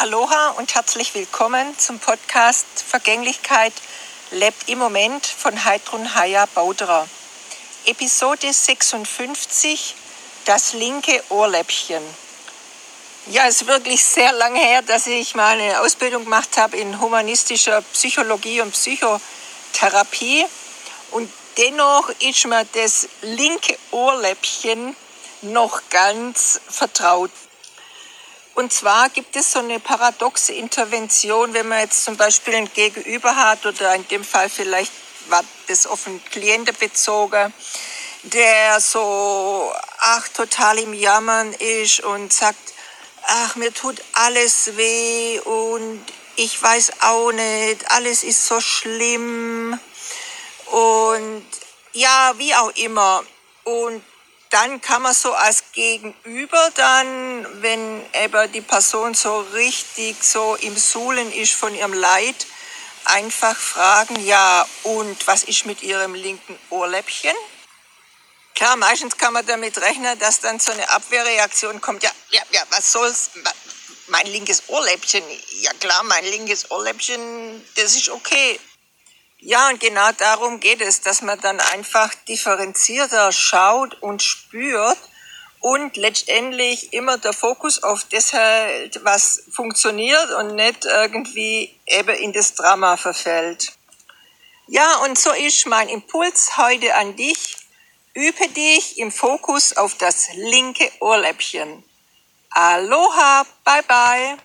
Aloha und herzlich willkommen zum Podcast Vergänglichkeit lebt im Moment von Heidrun Haya Bauderer. Episode 56 Das linke Ohrläppchen. Ja, es ist wirklich sehr lange her, dass ich mal eine Ausbildung gemacht habe in humanistischer Psychologie und Psychotherapie. Und dennoch ist mir das linke Ohrläppchen noch ganz vertraut. Und zwar gibt es so eine paradoxe Intervention, wenn man jetzt zum Beispiel ein Gegenüber hat oder in dem Fall vielleicht war das auf einen Klienten bezogen, der so, ach, total im Jammern ist und sagt, ach, mir tut alles weh und ich weiß auch nicht, alles ist so schlimm und ja, wie auch immer. Und dann kann man so als Gegenüber dann, wenn eben die Person so richtig so im Suhlen ist von ihrem Leid, einfach fragen, ja, und was ist mit ihrem linken Ohrläppchen? Klar, meistens kann man damit rechnen, dass dann so eine Abwehrreaktion kommt. Ja, ja, ja, was soll's? Mein linkes Ohrläppchen. Ja klar, mein linkes Ohrläppchen, das ist okay. Ja, und genau darum geht es, dass man dann einfach differenzierter schaut und spürt und letztendlich immer der Fokus auf das hält, was funktioniert und nicht irgendwie eben in das Drama verfällt. Ja, und so ist mein Impuls heute an dich. Übe dich im Fokus auf das linke Ohrläppchen. Aloha, bye bye.